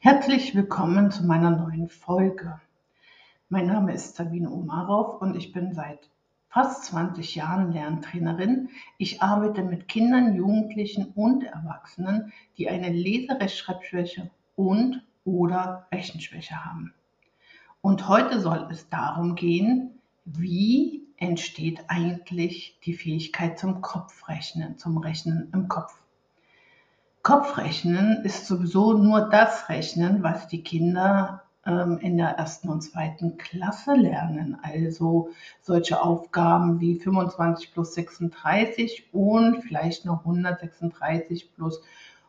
Herzlich willkommen zu meiner neuen Folge. Mein Name ist Sabine Omarov und ich bin seit fast 20 Jahren Lerntrainerin. Ich arbeite mit Kindern, Jugendlichen und Erwachsenen, die eine Leserechtschreibschwäche und oder Rechenschwäche haben. Und heute soll es darum gehen, wie entsteht eigentlich die Fähigkeit zum Kopfrechnen, zum Rechnen im Kopf. Kopfrechnen ist sowieso nur das Rechnen, was die Kinder ähm, in der ersten und zweiten Klasse lernen. Also solche Aufgaben wie 25 plus 36 und vielleicht noch 136 plus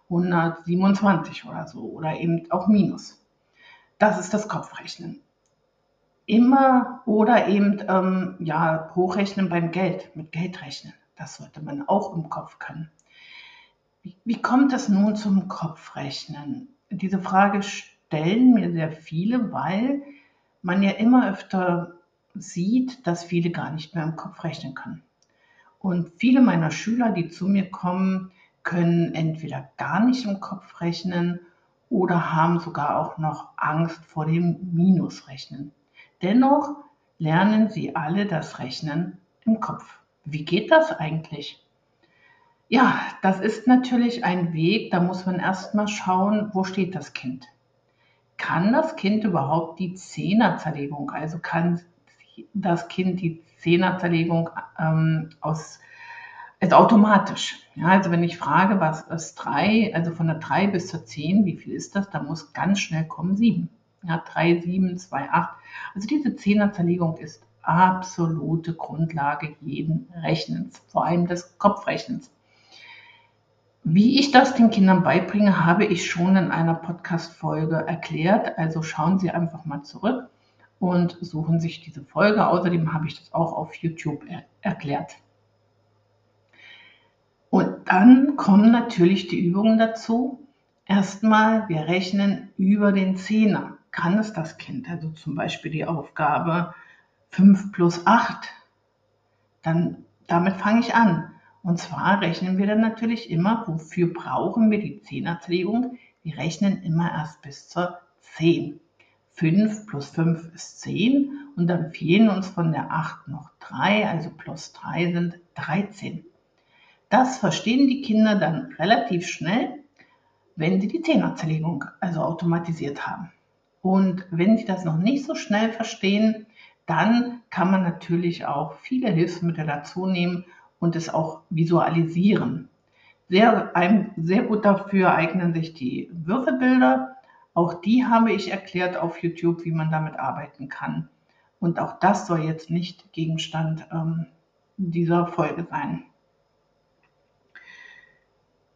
127 oder so oder eben auch Minus. Das ist das Kopfrechnen. Immer oder eben ähm, ja, hochrechnen beim Geld, mit Geld rechnen. Das sollte man auch im Kopf können. Wie, kommt es nun zum Kopfrechnen? Diese Frage stellen mir sehr viele, weil man ja immer öfter sieht, dass viele gar nicht mehr im Kopf rechnen können. Und viele meiner Schüler, die zu mir kommen, können entweder gar nicht im Kopf rechnen oder haben sogar auch noch Angst vor dem Minusrechnen. Dennoch lernen sie alle das Rechnen im Kopf. Wie geht das eigentlich? Ja, das ist natürlich ein Weg, da muss man erstmal schauen, wo steht das Kind. Kann das Kind überhaupt die Zehnerzerlegung, also kann das Kind die Zehnerzerlegung ähm, aus, also automatisch. Ja, also wenn ich frage, was ist 3, also von der 3 bis zur 10, wie viel ist das, da muss ganz schnell kommen 7. Ja, 3, 7, 2, 8. Also diese Zehnerzerlegung ist absolute Grundlage jeden Rechnens, vor allem des Kopfrechnens. Wie ich das den Kindern beibringe, habe ich schon in einer Podcast-Folge erklärt. Also schauen Sie einfach mal zurück und suchen sich diese Folge. Außerdem habe ich das auch auf YouTube er erklärt. Und dann kommen natürlich die Übungen dazu. Erstmal, wir rechnen über den Zehner. Kann es das Kind? Also zum Beispiel die Aufgabe 5 plus 8. Dann, damit fange ich an. Und zwar rechnen wir dann natürlich immer, wofür brauchen wir die Zehnerzählung? Wir rechnen immer erst bis zur 10. 5 plus 5 ist 10 und dann fehlen uns von der 8 noch 3, also plus 3 sind 13. Das verstehen die Kinder dann relativ schnell, wenn sie die Zehnerzählung also automatisiert haben. Und wenn sie das noch nicht so schnell verstehen, dann kann man natürlich auch viele Hilfsmittel dazu nehmen und es auch visualisieren. Sehr, ein, sehr gut dafür eignen sich die Würfelbilder. Auch die habe ich erklärt auf YouTube, wie man damit arbeiten kann. Und auch das soll jetzt nicht Gegenstand ähm, dieser Folge sein.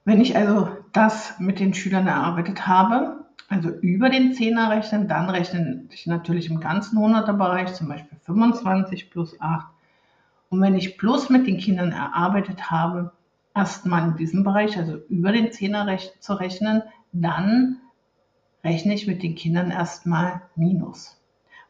Wenn ich also das mit den Schülern erarbeitet habe, also über den Zehner rechnen, dann rechne ich natürlich im ganzen 100er Bereich, zum Beispiel 25 plus 8 und wenn ich plus mit den Kindern erarbeitet habe, erstmal in diesem Bereich, also über den Zehner zu rechnen, dann rechne ich mit den Kindern erstmal Minus.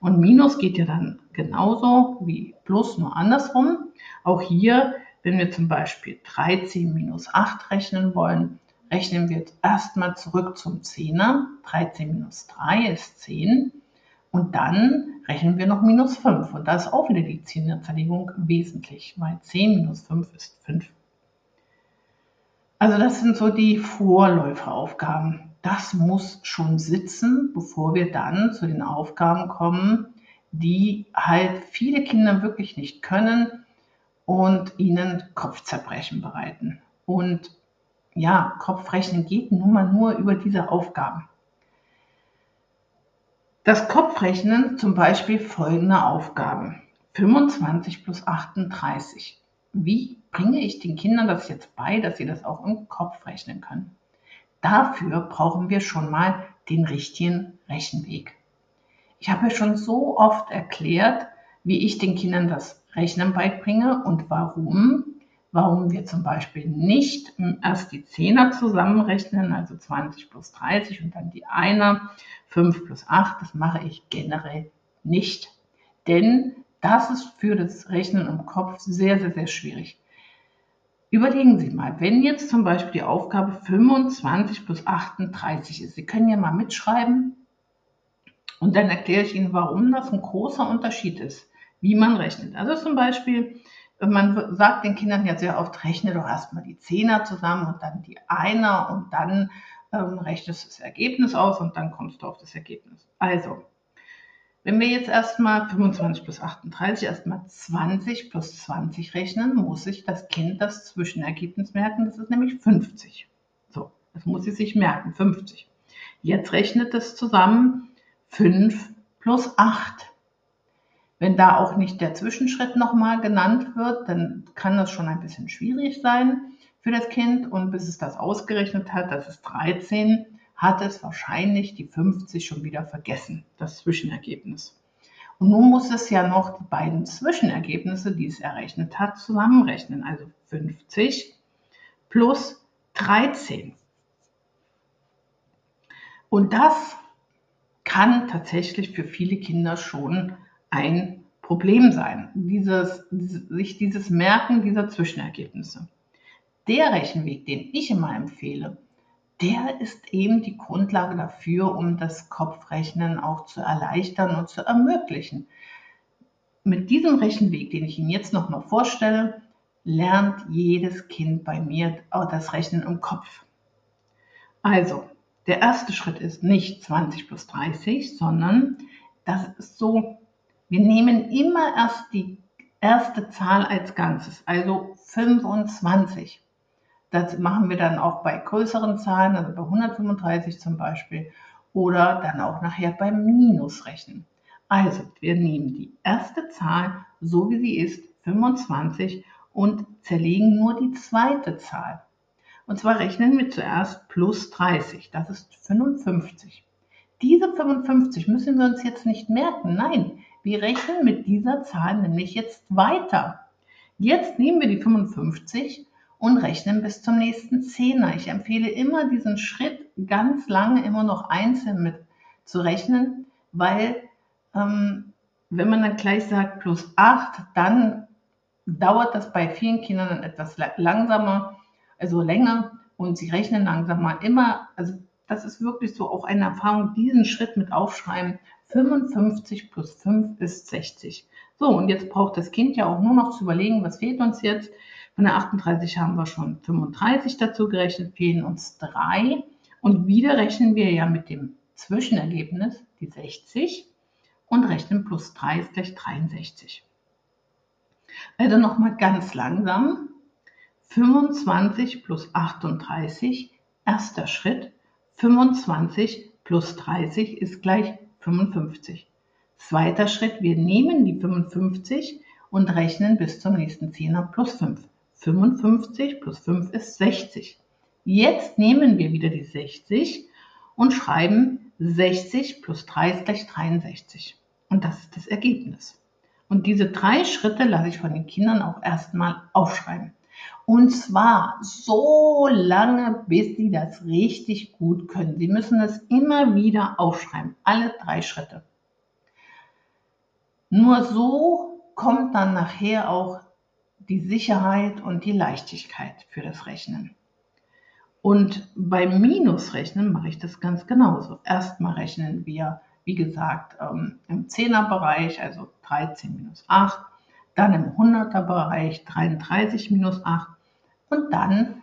Und Minus geht ja dann genauso wie Plus, nur andersrum. Auch hier, wenn wir zum Beispiel 13 minus 8 rechnen wollen, rechnen wir jetzt erstmal zurück zum Zehner. 13 minus 3 ist 10. Und dann rechnen wir noch minus 5. Und da ist auch wieder die Zehnerzerlegung wesentlich, weil 10 minus 5 ist 5. Also das sind so die Vorläuferaufgaben. Das muss schon sitzen, bevor wir dann zu den Aufgaben kommen, die halt viele Kinder wirklich nicht können und ihnen Kopfzerbrechen bereiten. Und ja, Kopfrechnen geht nun mal nur über diese Aufgaben. Das Kopfrechnen zum Beispiel folgender Aufgaben. 25 plus 38. Wie bringe ich den Kindern das jetzt bei, dass sie das auch im Kopf rechnen können? Dafür brauchen wir schon mal den richtigen Rechenweg. Ich habe ja schon so oft erklärt, wie ich den Kindern das Rechnen beibringe und warum warum wir zum Beispiel nicht erst die Zehner zusammenrechnen, also 20 plus 30 und dann die Einer, 5 plus 8, das mache ich generell nicht. Denn das ist für das Rechnen im Kopf sehr, sehr, sehr schwierig. Überlegen Sie mal, wenn jetzt zum Beispiel die Aufgabe 25 plus 38 ist, Sie können ja mal mitschreiben und dann erkläre ich Ihnen, warum das ein großer Unterschied ist, wie man rechnet. Also zum Beispiel, man sagt den Kindern ja sehr oft, rechne doch erstmal die Zehner zusammen und dann die Einer und dann ähm, rechnest du das Ergebnis aus und dann kommst du auf das Ergebnis. Also, wenn wir jetzt erstmal 25 plus 38 erstmal 20 plus 20 rechnen, muss sich das Kind das Zwischenergebnis merken. Das ist nämlich 50. So, das muss sie sich merken, 50. Jetzt rechnet es zusammen 5 plus 8. Wenn da auch nicht der Zwischenschritt nochmal genannt wird, dann kann das schon ein bisschen schwierig sein für das Kind. Und bis es das ausgerechnet hat, das ist 13, hat es wahrscheinlich die 50 schon wieder vergessen, das Zwischenergebnis. Und nun muss es ja noch die beiden Zwischenergebnisse, die es errechnet hat, zusammenrechnen. Also 50 plus 13. Und das kann tatsächlich für viele Kinder schon ein Problem sein, dieses, sich dieses Merken dieser Zwischenergebnisse. Der Rechenweg, den ich immer empfehle, der ist eben die Grundlage dafür, um das Kopfrechnen auch zu erleichtern und zu ermöglichen. Mit diesem Rechenweg, den ich Ihnen jetzt nochmal vorstelle, lernt jedes Kind bei mir das Rechnen im Kopf. Also, der erste Schritt ist nicht 20 plus 30, sondern das ist so, wir nehmen immer erst die erste Zahl als Ganzes, also 25. Das machen wir dann auch bei größeren Zahlen, also bei 135 zum Beispiel, oder dann auch nachher beim Minusrechnen. Also, wir nehmen die erste Zahl, so wie sie ist, 25, und zerlegen nur die zweite Zahl. Und zwar rechnen wir zuerst plus 30, das ist 55. Diese 55 müssen wir uns jetzt nicht merken, nein, wir rechnen mit dieser Zahl nämlich jetzt weiter. Jetzt nehmen wir die 55 und rechnen bis zum nächsten Zehner. Ich empfehle immer diesen Schritt ganz lange immer noch einzeln mit zu rechnen, weil ähm, wenn man dann gleich sagt plus 8, dann dauert das bei vielen Kindern etwas langsamer, also länger und sie rechnen langsamer immer, also das ist wirklich so auch eine Erfahrung, diesen Schritt mit aufschreiben. 55 plus 5 ist 60. So, und jetzt braucht das Kind ja auch nur noch zu überlegen, was fehlt uns jetzt. Von der 38 haben wir schon 35 dazu gerechnet, fehlen uns drei. Und wieder rechnen wir ja mit dem Zwischenergebnis, die 60, und rechnen plus 3 ist gleich 63. Also nochmal ganz langsam. 25 plus 38, erster Schritt. 25 plus 30 ist gleich 55. Zweiter Schritt, wir nehmen die 55 und rechnen bis zum nächsten Zehner plus 5. 55 plus 5 ist 60. Jetzt nehmen wir wieder die 60 und schreiben 60 plus 3 ist gleich 63. Und das ist das Ergebnis. Und diese drei Schritte lasse ich von den Kindern auch erstmal aufschreiben. Und zwar so lange, bis sie das richtig gut können. Sie müssen es immer wieder aufschreiben, alle drei Schritte. Nur so kommt dann nachher auch die Sicherheit und die Leichtigkeit für das Rechnen. Und beim Minusrechnen mache ich das ganz genauso. Erstmal rechnen wir, wie gesagt, ähm, im Zehnerbereich, also 13 minus 8, dann im 100er Bereich 33 minus 8 und dann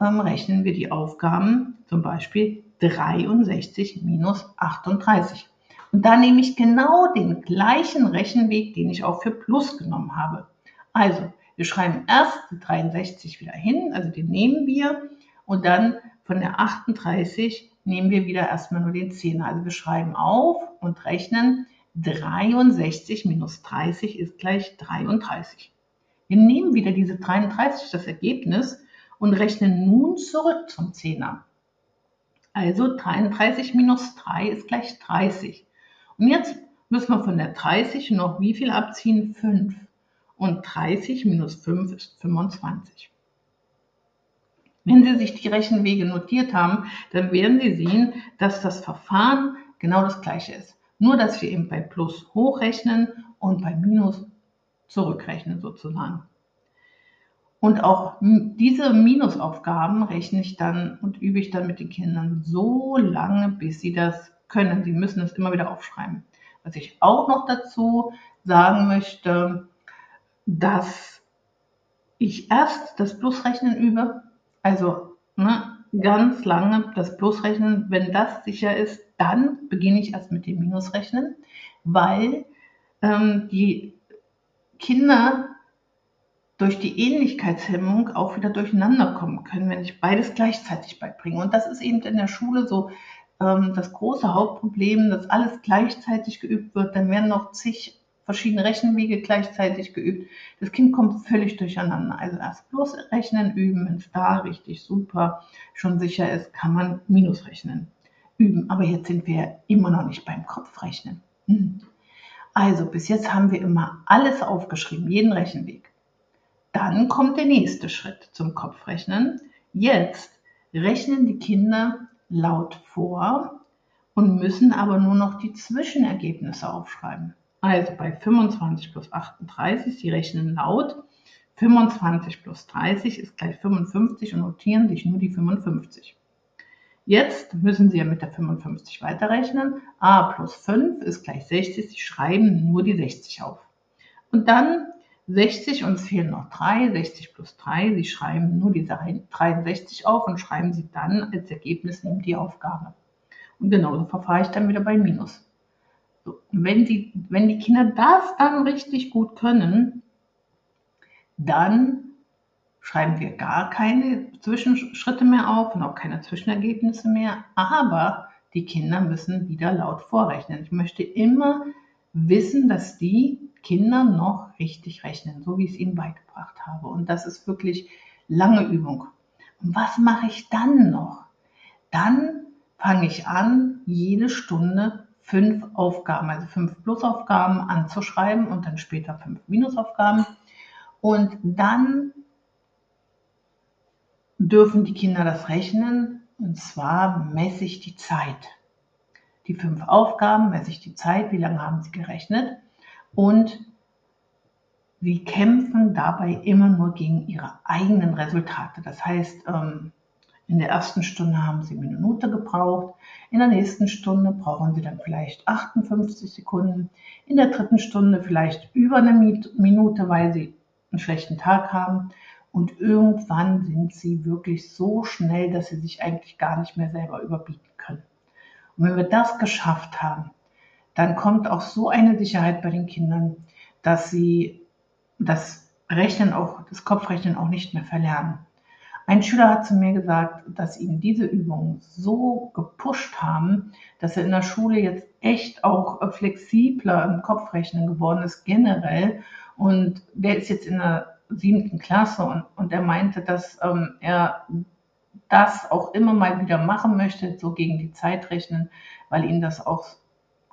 ähm, rechnen wir die Aufgaben, zum Beispiel 63 minus 38. Und da nehme ich genau den gleichen Rechenweg, den ich auch für Plus genommen habe. Also wir schreiben erst die 63 wieder hin, also den nehmen wir und dann von der 38 nehmen wir wieder erstmal nur den 10er. Also wir schreiben auf und rechnen 63 minus 30 ist gleich 33. Wir nehmen wieder diese 33, das Ergebnis, und rechnen nun zurück zum 10er. Also 33 minus 3 ist gleich 30. Und jetzt müssen wir von der 30 noch wie viel abziehen? 5 und 30 minus 5 ist 25. Wenn Sie sich die Rechenwege notiert haben, dann werden Sie sehen, dass das Verfahren genau das gleiche ist. Nur, dass wir eben bei Plus hochrechnen und bei Minus zurückrechnen sozusagen. Und auch diese Minusaufgaben rechne ich dann und übe ich dann mit den Kindern so lange, bis sie das können. Sie müssen es immer wieder aufschreiben. Was ich auch noch dazu sagen möchte, dass ich erst das Plusrechnen übe, also ne, ganz lange das Plusrechnen, wenn das sicher ist, dann beginne ich erst mit dem Minusrechnen, weil ähm, die Kinder durch die Ähnlichkeitshemmung auch wieder durcheinander kommen können, wenn ich beides gleichzeitig beibringe. Und das ist eben in der Schule so ähm, das große Hauptproblem, dass alles gleichzeitig geübt wird. Dann werden noch zig verschiedene Rechenwege gleichzeitig geübt. Das Kind kommt völlig durcheinander. Also erst bloß Rechnen üben, wenn es da richtig super schon sicher ist, kann man Minusrechnen üben. Aber jetzt sind wir immer noch nicht beim Kopfrechnen. Hm. Also bis jetzt haben wir immer alles aufgeschrieben, jeden Rechenweg. Dann kommt der nächste Schritt zum Kopfrechnen. Jetzt rechnen die Kinder laut vor und müssen aber nur noch die Zwischenergebnisse aufschreiben. Also bei 25 plus 38, Sie rechnen laut, 25 plus 30 ist gleich 55 und notieren sich nur die 55. Jetzt müssen Sie ja mit der 55 weiterrechnen. a plus 5 ist gleich 60, Sie schreiben nur die 60 auf. Und dann 60 und es fehlen noch 3, 60 plus 3. Sie schreiben nur diese 63 auf und schreiben sie dann als Ergebnis neben die Aufgabe. Und genauso verfahre ich dann wieder bei Minus. Wenn, die, wenn die Kinder das dann richtig gut können, dann schreiben wir gar keine Zwischenschritte mehr auf und auch keine Zwischenergebnisse mehr. Aber die Kinder müssen wieder laut vorrechnen. Ich möchte immer wissen, dass die Kinder noch richtig rechnen, so wie ich es ihnen beigebracht habe. Und das ist wirklich lange Übung. Und was mache ich dann noch? Dann fange ich an, jede Stunde fünf Aufgaben, also fünf Plusaufgaben anzuschreiben und dann später fünf Minusaufgaben. Und dann dürfen die Kinder das rechnen und zwar messe ich die Zeit. Die fünf Aufgaben messe ich die Zeit, wie lange haben sie gerechnet und sie kämpfen dabei immer nur gegen ihre eigenen Resultate. Das heißt, ähm, in der ersten Stunde haben sie eine Minute gebraucht, in der nächsten Stunde brauchen sie dann vielleicht 58 Sekunden, in der dritten Stunde vielleicht über eine Minute, weil sie einen schlechten Tag haben. Und irgendwann sind sie wirklich so schnell, dass sie sich eigentlich gar nicht mehr selber überbieten können. Und wenn wir das geschafft haben, dann kommt auch so eine Sicherheit bei den Kindern, dass sie das Rechnen auch, das Kopfrechnen auch nicht mehr verlernen. Ein Schüler hat zu mir gesagt, dass ihn diese Übungen so gepusht haben, dass er in der Schule jetzt echt auch flexibler im Kopfrechnen geworden ist, generell. Und der ist jetzt in der siebten Klasse und, und er meinte, dass ähm, er das auch immer mal wieder machen möchte, so gegen die Zeit rechnen, weil ihn das auch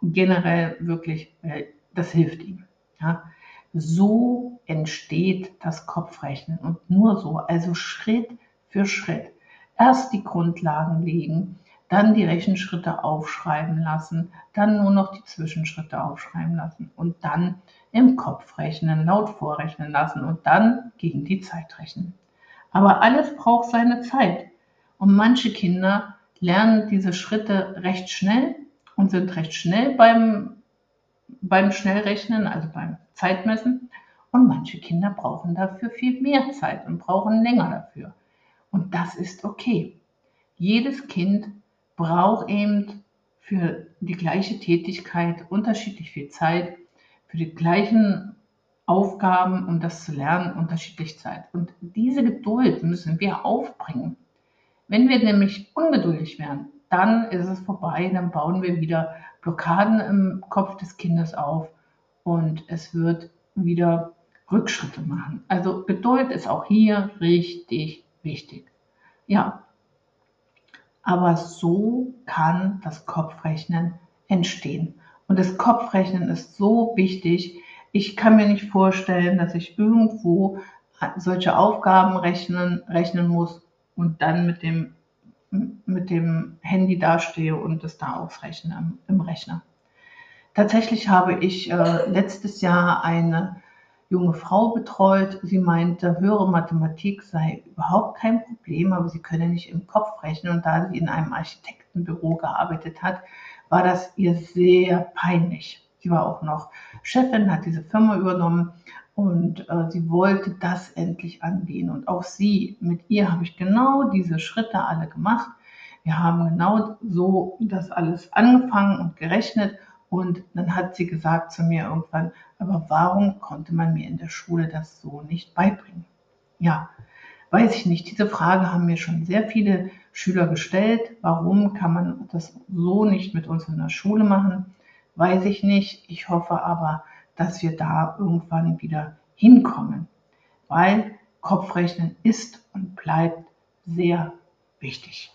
generell wirklich, äh, das hilft ihm. Ja. So entsteht das Kopfrechnen und nur so, also Schritt für Schritt. Erst die Grundlagen legen, dann die Rechenschritte aufschreiben lassen, dann nur noch die Zwischenschritte aufschreiben lassen und dann im Kopf rechnen, laut vorrechnen lassen und dann gegen die Zeit rechnen. Aber alles braucht seine Zeit. Und manche Kinder lernen diese Schritte recht schnell und sind recht schnell beim, beim Schnellrechnen, also beim Zeitmessen. Und manche Kinder brauchen dafür viel mehr Zeit und brauchen länger dafür. Und das ist okay. Jedes Kind braucht eben für die gleiche Tätigkeit unterschiedlich viel Zeit, für die gleichen Aufgaben, um das zu lernen, unterschiedlich Zeit. Und diese Geduld müssen wir aufbringen. Wenn wir nämlich ungeduldig werden, dann ist es vorbei, dann bauen wir wieder Blockaden im Kopf des Kindes auf und es wird wieder Rückschritte machen. Also Geduld ist auch hier richtig wichtig. Ja, aber so kann das Kopfrechnen entstehen. Und das Kopfrechnen ist so wichtig. Ich kann mir nicht vorstellen, dass ich irgendwo solche Aufgaben rechnen, rechnen muss und dann mit dem mit dem Handy dastehe und es da ausrechne im Rechner. Tatsächlich habe ich äh, letztes Jahr eine junge Frau betreut. Sie meinte, höhere Mathematik sei überhaupt kein Problem, aber sie könne nicht im Kopf rechnen. Und da sie in einem Architektenbüro gearbeitet hat, war das ihr sehr peinlich. Sie war auch noch Chefin, hat diese Firma übernommen und äh, sie wollte das endlich angehen. Und auch sie, mit ihr habe ich genau diese Schritte alle gemacht. Wir haben genau so das alles angefangen und gerechnet. Und dann hat sie gesagt zu mir irgendwann, aber warum konnte man mir in der Schule das so nicht beibringen? Ja, weiß ich nicht. Diese Frage haben mir schon sehr viele Schüler gestellt. Warum kann man das so nicht mit uns in der Schule machen? Weiß ich nicht. Ich hoffe aber, dass wir da irgendwann wieder hinkommen, weil Kopfrechnen ist und bleibt sehr wichtig.